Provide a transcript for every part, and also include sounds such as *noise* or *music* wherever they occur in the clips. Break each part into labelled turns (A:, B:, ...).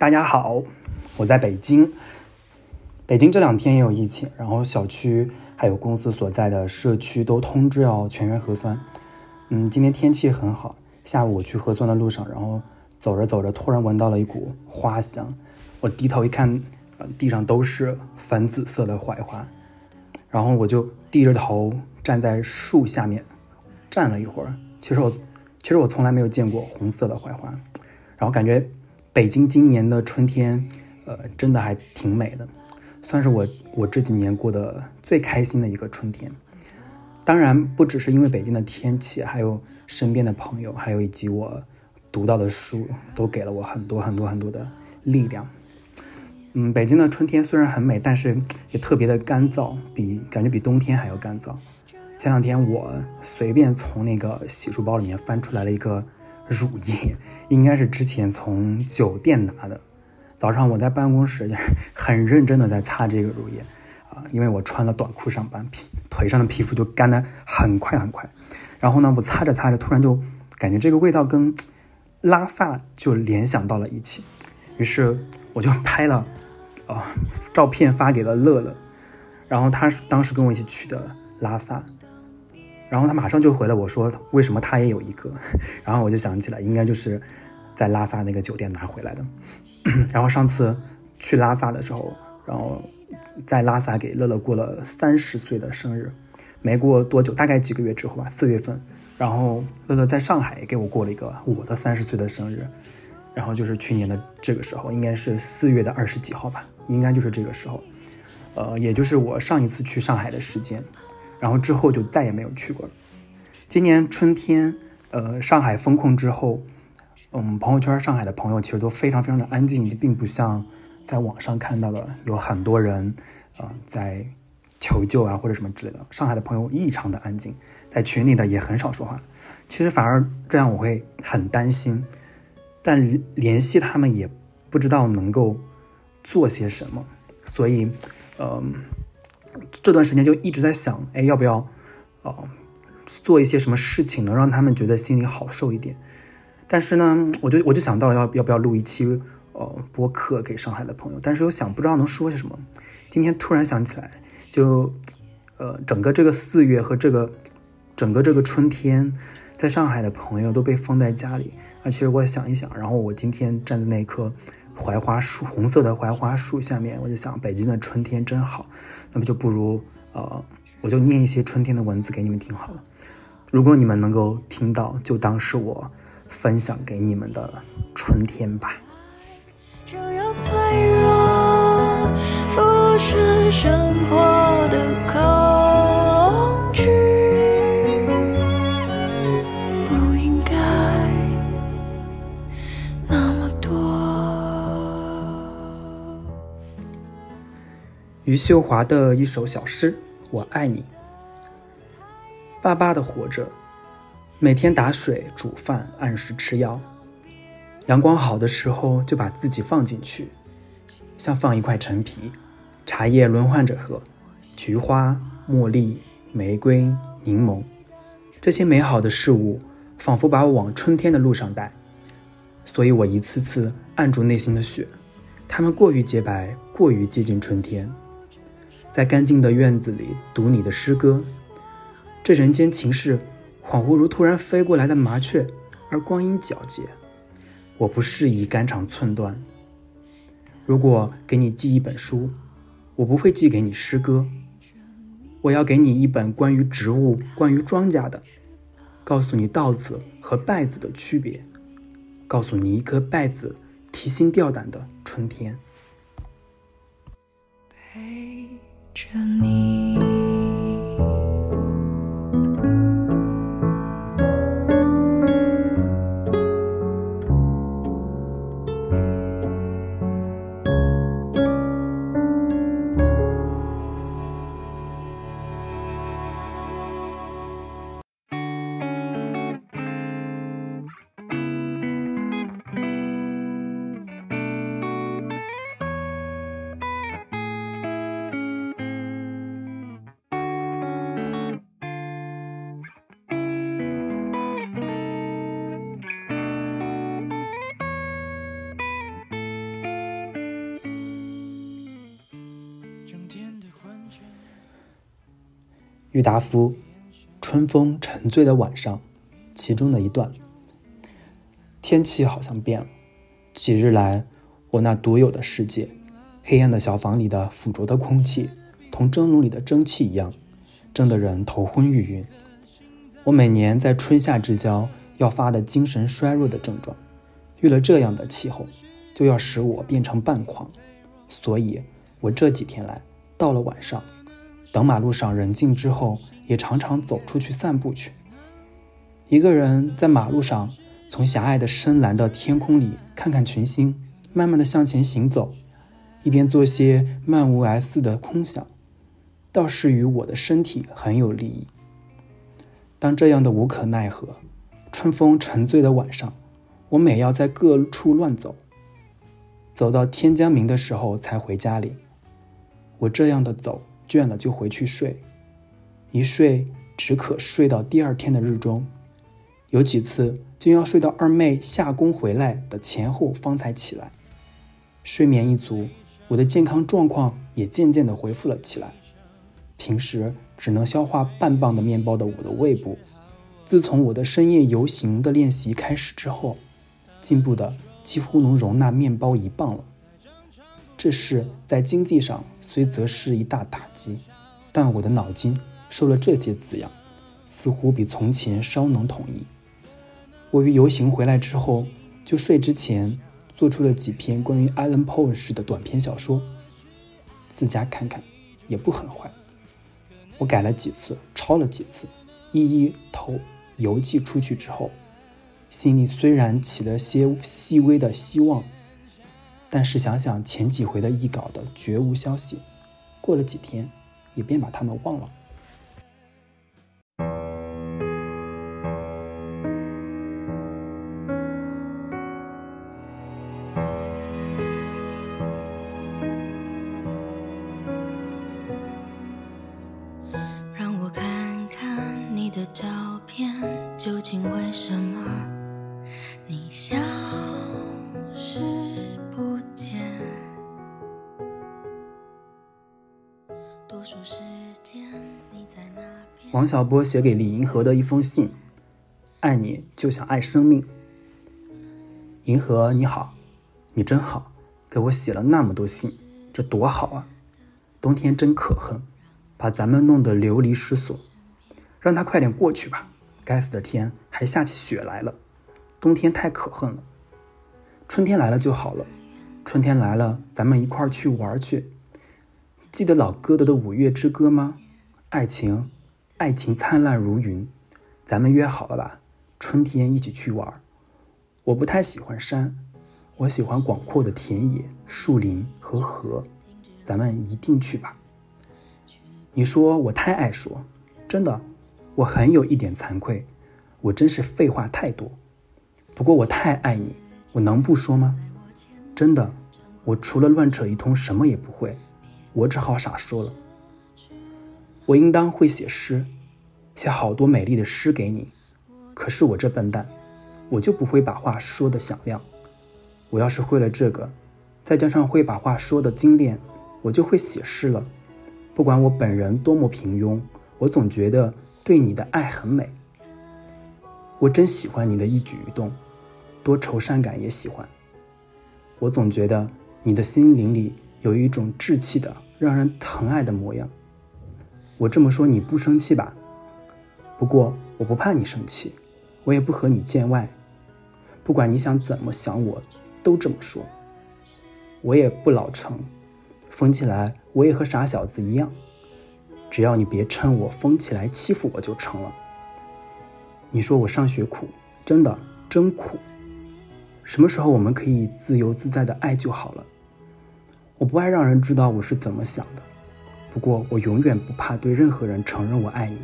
A: 大家好，我在北京。北京这两天也有疫情，然后小区还有公司所在的社区都通知要全员核酸。嗯，今天天气很好，下午我去核酸的路上，然后走着走着，突然闻到了一股花香。我低头一看，地上都是粉紫色的槐花，然后我就低着头站在树下面站了一会儿。其实我，其实我从来没有见过红色的槐花，然后感觉北京今年的春天，呃，真的还挺美的。算是我我这几年过得最开心的一个春天，当然不只是因为北京的天气，还有身边的朋友，还有以及我读到的书，都给了我很多很多很多的力量。嗯，北京的春天虽然很美，但是也特别的干燥，比感觉比冬天还要干燥。前两天我随便从那个洗漱包里面翻出来了一个乳液，应该是之前从酒店拿的。早上我在办公室 *laughs* 很认真的在擦这个乳液，啊，因为我穿了短裤上班，皮腿上的皮肤就干的很快很快。然后呢，我擦着擦着，突然就感觉这个味道跟拉萨就联想到了一起，于是我就拍了啊照片发给了乐乐，然后他当时跟我一起去的拉萨，然后他马上就回了我说为什么他也有一个，*laughs* 然后我就想起来应该就是在拉萨那个酒店拿回来的。*clears throat* 然后上次去拉萨的时候，然后在拉萨给乐乐过了三十岁的生日，没过多久，大概几个月之后吧，四月份，然后乐乐在上海也给我过了一个我的三十岁的生日，然后就是去年的这个时候，应该是四月的二十几号吧，应该就是这个时候，呃，也就是我上一次去上海的时间，然后之后就再也没有去过了。今年春天，呃，上海封控之后。嗯，朋友圈上海的朋友其实都非常非常的安静，就并不像在网上看到的有很多人，呃，在求救啊或者什么之类的。上海的朋友异常的安静，在群里的也很少说话。其实反而这样我会很担心，但联系他们也不知道能够做些什么，所以，嗯，这段时间就一直在想，哎，要不要，呃，做一些什么事情能让他们觉得心里好受一点。但是呢，我就我就想到了要要不要录一期呃播客给上海的朋友，但是又想不知道能说些什么。今天突然想起来，就呃整个这个四月和这个整个这个春天，在上海的朋友都被封在家里。而其实我想一想，然后我今天站在那一刻槐花树，红色的槐花树下面，我就想北京的春天真好。那么就不如呃我就念一些春天的文字给你们听好了。如果你们能够听到，就当是我。分享给你们的春天吧。余秀华的一首小诗：我爱你。巴巴的活着。每天打水煮饭，按时吃药。阳光好的时候，就把自己放进去，像放一块陈皮。茶叶轮换着喝，菊花、茉莉、玫瑰、柠檬，这些美好的事物，仿佛把我往春天的路上带。所以我一次次按住内心的雪，它们过于洁白，过于接近春天。在干净的院子里读你的诗歌，这人间情事。恍惚如突然飞过来的麻雀，而光阴皎洁。我不适宜肝肠寸断。如果给你寄一本书，我不会寄给你诗歌。我要给你一本关于植物、关于庄稼的，告诉你稻子和稗子的区别，告诉你一颗稗子提心吊胆的春天。着你。郁达夫《春风沉醉的晚上》其中的一段。天气好像变了，几日来，我那独有的世界，黑暗的小房里的腐浊的空气，同蒸笼里的蒸汽一样，蒸得人头昏欲晕。我每年在春夏之交要发的精神衰弱的症状，遇了这样的气候，就要使我变成半狂。所以，我这几天来，到了晚上，等马路上人静之后，也常常走出去散步去。一个人在马路上。从狭隘的深蓝的天空里看看群星，慢慢的向前行走，一边做些漫无哀思的空想，倒是与我的身体很有利益。当这样的无可奈何，春风沉醉的晚上，我每要在各处乱走，走到天将明的时候才回家里。我这样的走倦了就回去睡，一睡只可睡到第二天的日中，有几次。竟要睡到二妹下工回来的前后方才起来，睡眠一足，我的健康状况也渐渐的恢复了起来。平时只能消化半磅的面包的我的胃部，自从我的深夜游行的练习开始之后，进步的几乎能容纳面包一磅了。这事在经济上虽则是一大打击，但我的脑筋受了这些滋养，似乎比从前稍能统一。我于游行回来之后，就睡之前做出了几篇关于 Alan Poe 式的短篇小说，自家看看，也不很坏。我改了几次，抄了几次，一一投邮寄出去之后，心里虽然起了些细微的希望，但是想想前几回的译稿的绝无消息，过了几天，也便把他们忘了。王小波写给李银河的一封信：“爱你就像爱生命。”银河你好，你真好，给我写了那么多信，这多好啊！冬天真可恨，把咱们弄得流离失所。让它快点过去吧，该死的天还下起雪来了。冬天太可恨了，春天来了就好了。春天来了，咱们一块儿去玩去。记得老歌德的《五月之歌》吗？爱情。爱情灿烂如云，咱们约好了吧？春天一起去玩。我不太喜欢山，我喜欢广阔的田野、树林和河。咱们一定去吧。你说我太爱说，真的，我很有一点惭愧，我真是废话太多。不过我太爱你，我能不说吗？真的，我除了乱扯一通，什么也不会，我只好傻说了。我应当会写诗，写好多美丽的诗给你。可是我这笨蛋，我就不会把话说得响亮。我要是会了这个，再加上会把话说的精炼，我就会写诗了。不管我本人多么平庸，我总觉得对你的爱很美。我真喜欢你的一举一动，多愁善感也喜欢。我总觉得你的心灵里有一种稚气的、让人疼爱的模样。我这么说你不生气吧？不过我不怕你生气，我也不和你见外。不管你想怎么想，我都这么说。我也不老成，疯起来我也和傻小子一样。只要你别趁我疯起来欺负我就成了。你说我上学苦，真的真苦。什么时候我们可以自由自在的爱就好了？我不爱让人知道我是怎么想的。不过，我永远不怕对任何人承认我爱你，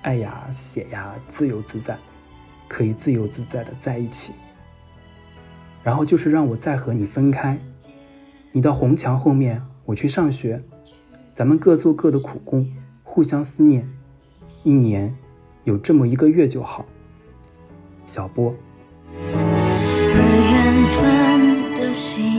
A: 爱呀，写呀，自由自在，可以自由自在的在一起。然后就是让我再和你分开，你到红墙后面，我去上学，咱们各做各的苦工，互相思念，一年有这么一个月就好。小波。
B: 的浮现。的脸，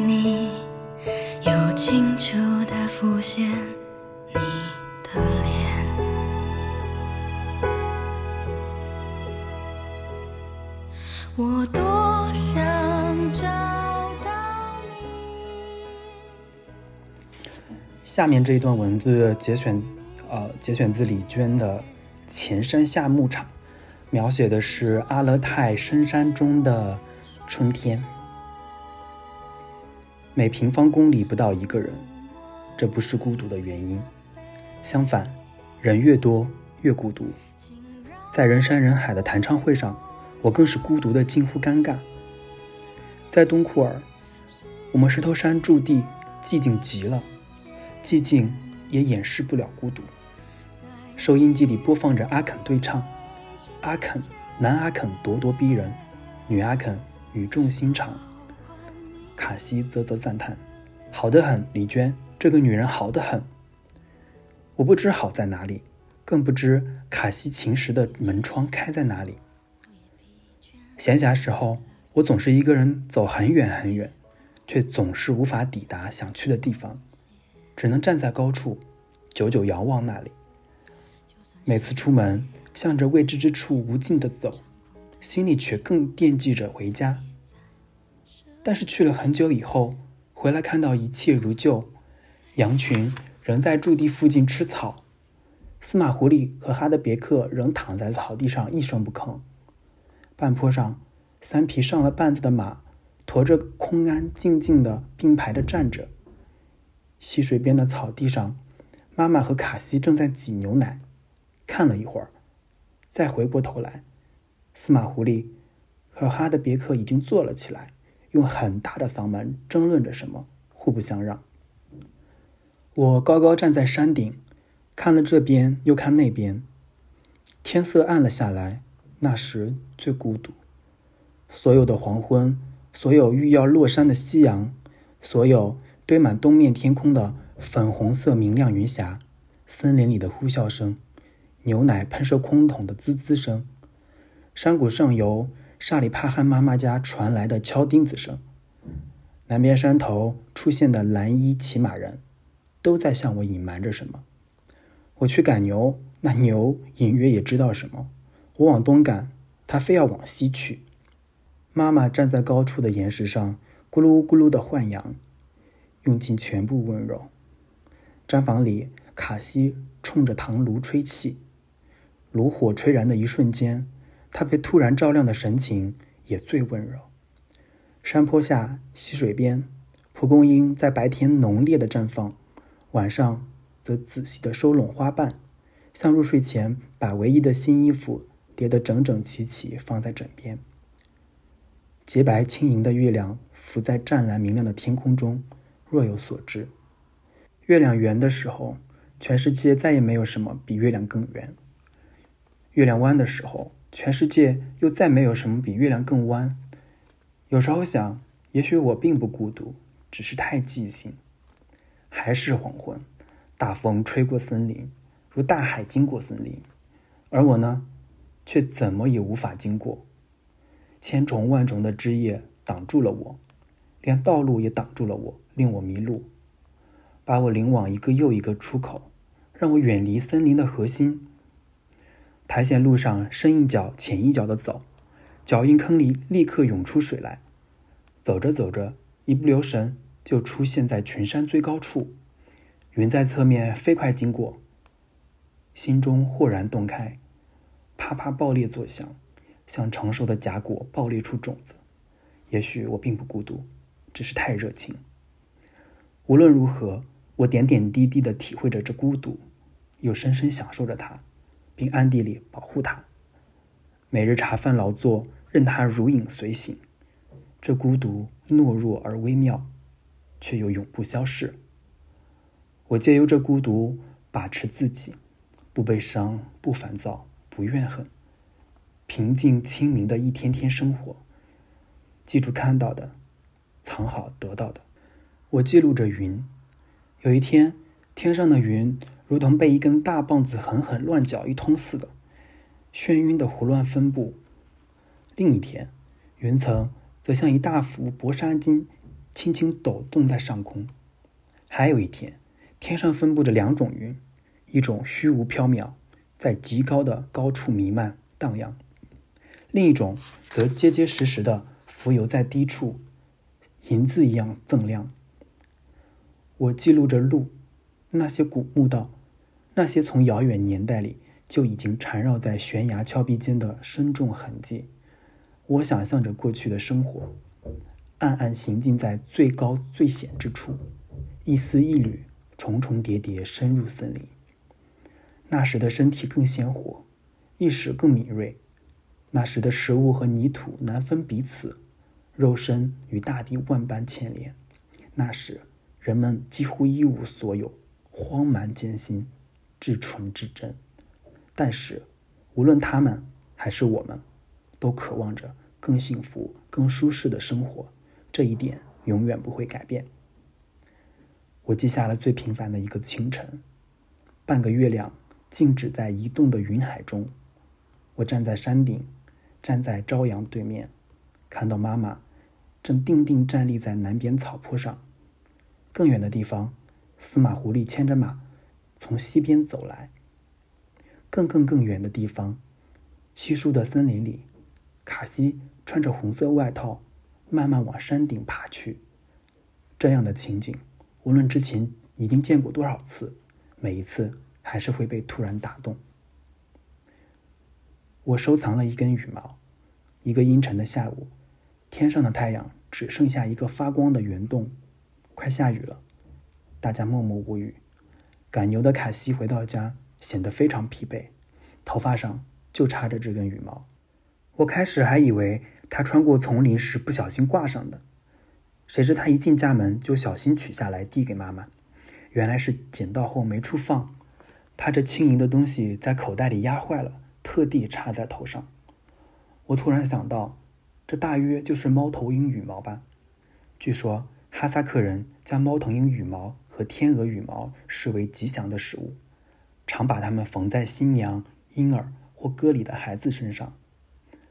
A: 下面这一段文字节选，呃，节选自李娟的《前山下牧场》，描写的是阿勒泰深山中的春天。每平方公里不到一个人，这不是孤独的原因。相反，人越多越孤独。在人山人海的弹唱会上，我更是孤独的近乎尴尬。在东库尔，我们石头山驻地寂静极了。寂静也掩饰不了孤独。收音机里播放着阿肯对唱，阿肯，男阿肯咄咄逼人，女阿肯语重心长。卡西啧啧赞叹：“好得很，李娟，这个女人好得很。”我不知好在哪里，更不知卡西琴时的门窗开在哪里。闲暇时候，我总是一个人走很远很远，却总是无法抵达想去的地方。只能站在高处，久久遥望那里。每次出门，向着未知之处无尽的走，心里却更惦记着回家。但是去了很久以后，回来看到一切如旧，羊群仍在驻地附近吃草，司马狐狸和哈德别克仍躺在草地上一声不吭。半坡上，三匹上了绊子的马，驮着空鞍，静静地并排地站着。溪水边的草地上，妈妈和卡西正在挤牛奶。看了一会儿，再回过头来，司马狐狸和哈德别克已经坐了起来，用很大的嗓门争论着什么，互不相让。我高高站在山顶，看了这边又看那边。天色暗了下来，那时最孤独。所有的黄昏，所有欲要落山的夕阳，所有。堆满东面天空的粉红色明亮云霞，森林里的呼啸声，牛奶喷射空桶的滋滋声，山谷上游沙里帕汉妈妈家传来的敲钉子声，南边山头出现的蓝衣骑马人，都在向我隐瞒着什么。我去赶牛，那牛隐约也知道什么。我往东赶，它非要往西去。妈妈站在高处的岩石上，咕噜咕噜的换羊。用尽全部温柔。毡房里，卡西冲着糖炉吹气，炉火吹燃的一瞬间，他被突然照亮的神情也最温柔。山坡下，溪水边，蒲公英在白天浓烈的绽放，晚上则仔细的收拢花瓣，像入睡前把唯一的新衣服叠得整整齐齐放在枕边。洁白轻盈的月亮浮在湛蓝明亮的天空中。若有所知，月亮圆的时候，全世界再也没有什么比月亮更圆；月亮弯的时候，全世界又再没有什么比月亮更弯。有时候想，也许我并不孤独，只是太寂静。还是黄昏，大风吹过森林，如大海经过森林，而我呢，却怎么也无法经过。千重万重的枝叶挡住了我，连道路也挡住了我。令我迷路，把我领往一个又一个出口，让我远离森林的核心。苔藓路上深一脚浅一脚的走，脚印坑里立刻涌出水来。走着走着，一不留神就出现在群山最高处，云在侧面飞快经过，心中豁然洞开，啪啪爆裂作响，像成熟的荚果爆裂出种子。也许我并不孤独，只是太热情。无论如何，我点点滴滴地体会着这孤独，又深深享受着它，并暗地里保护它。每日茶饭劳作，任它如影随形。这孤独懦弱而微妙，却又永不消逝。我借由这孤独把持自己，不悲伤，不烦躁，不怨恨，平静清明的一天天生活。记住看到的，藏好得到的。我记录着云。有一天，天上的云如同被一根大棒子狠狠乱搅一通似的，眩晕的胡乱分布。另一天，云层则像一大幅薄纱巾，轻轻抖动在上空。还有一天，天上分布着两种云，一种虚无缥缈，在极高的高处弥漫荡漾；另一种则结结实实的浮游在低处，银子一样锃亮。我记录着路，那些古墓道，那些从遥远年代里就已经缠绕在悬崖峭壁间的深重痕迹。我想象着过去的生活，暗暗行进在最高最险之处，一丝一缕，重重叠叠，深入森林。那时的身体更鲜活，意识更敏锐。那时的食物和泥土难分彼此，肉身与大地万般牵连。那时人们几乎一无所有，荒蛮艰辛，至纯至真。但是，无论他们还是我们。都渴望着更幸福、更舒适的生活，这一点永远不会改变。我记下了最平凡的一个清晨，半个月亮静止在移动的云海中。我站在山顶，站在朝阳对面，看到妈妈正定定站立在南边草坡上。更远的地方，司马狐狸牵着马从西边走来。更更更远的地方，稀疏的森林里。卡西穿着红色外套，慢慢往山顶爬去。这样的情景，无论之前已经见过多少次，每一次还是会被突然打动。我收藏了一根羽毛。一个阴沉的下午，天上的太阳只剩下一个发光的圆洞。快下雨了，大家默默无语。赶牛的卡西回到家，显得非常疲惫，头发上就插着这根羽毛。我开始还以为他穿过丛林时不小心挂上的，谁知他一进家门就小心取下来递给妈妈，原来是捡到后没处放，怕这轻盈的东西在口袋里压坏了，特地插在头上。我突然想到，这大约就是猫头鹰羽毛吧？据说哈萨克人将猫头鹰羽毛和天鹅羽毛视为吉祥的食物，常把它们缝在新娘、婴儿或歌里的孩子身上。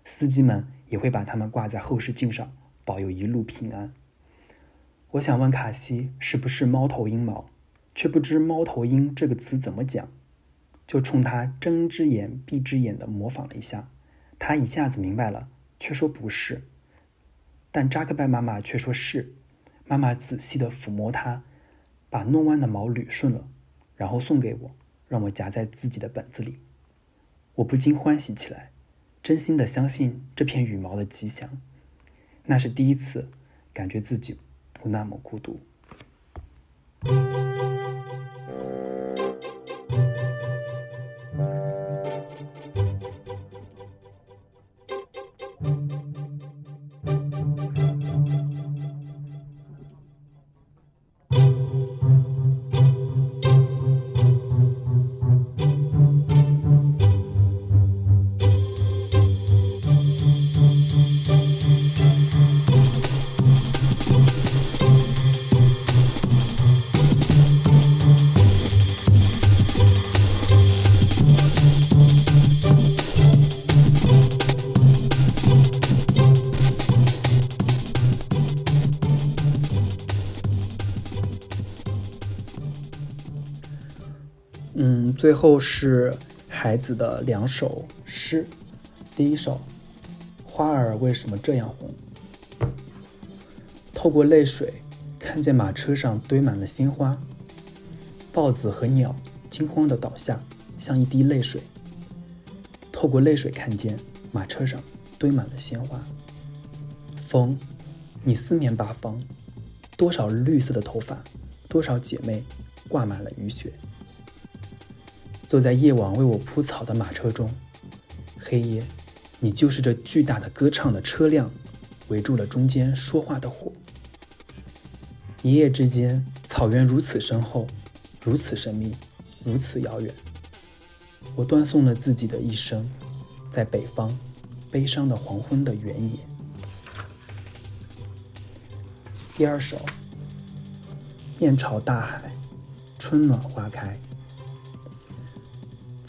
A: 司机们也会把它们挂在后视镜上，保佑一路平安。我想问卡西是不是猫头鹰毛，却不知“猫头鹰”这个词怎么讲，就冲他睁只眼闭只眼的模仿了一下。他一下子明白了，却说不是。但扎克拜妈妈却说是。妈妈仔细地抚摸它，把弄弯的毛捋顺了，然后送给我，让我夹在自己的本子里。我不禁欢喜起来。真心的相信这片羽毛的吉祥，那是第一次感觉自己不那么孤独。最后是孩子的两首诗，第一首《花儿为什么这样红》。透过泪水，看见马车上堆满了鲜花，豹子和鸟惊慌地倒下，像一滴泪水。透过泪水，看见马车上堆满了鲜花。风，你四面八方，多少绿色的头发，多少姐妹挂满了雨雪。坐在夜晚为我铺草的马车中，黑夜，你就是这巨大的歌唱的车辆，围住了中间说话的火。一夜之间，草原如此深厚，如此神秘，如此遥远。我断送了自己的一生，在北方，悲伤的黄昏的原野。第二首，面朝大海，春暖花开。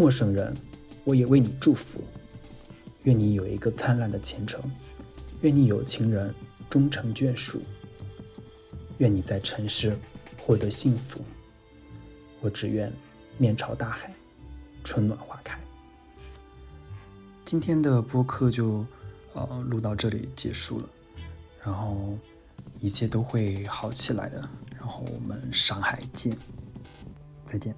A: 陌生人，我也为你祝福。愿你有一个灿烂的前程，愿你有情人终成眷属，愿你在城市获得幸福。我只愿面朝大海，春暖花开。今天的播客就呃录到这里结束了，然后一切都会好起来的。然后我们上海见，再见。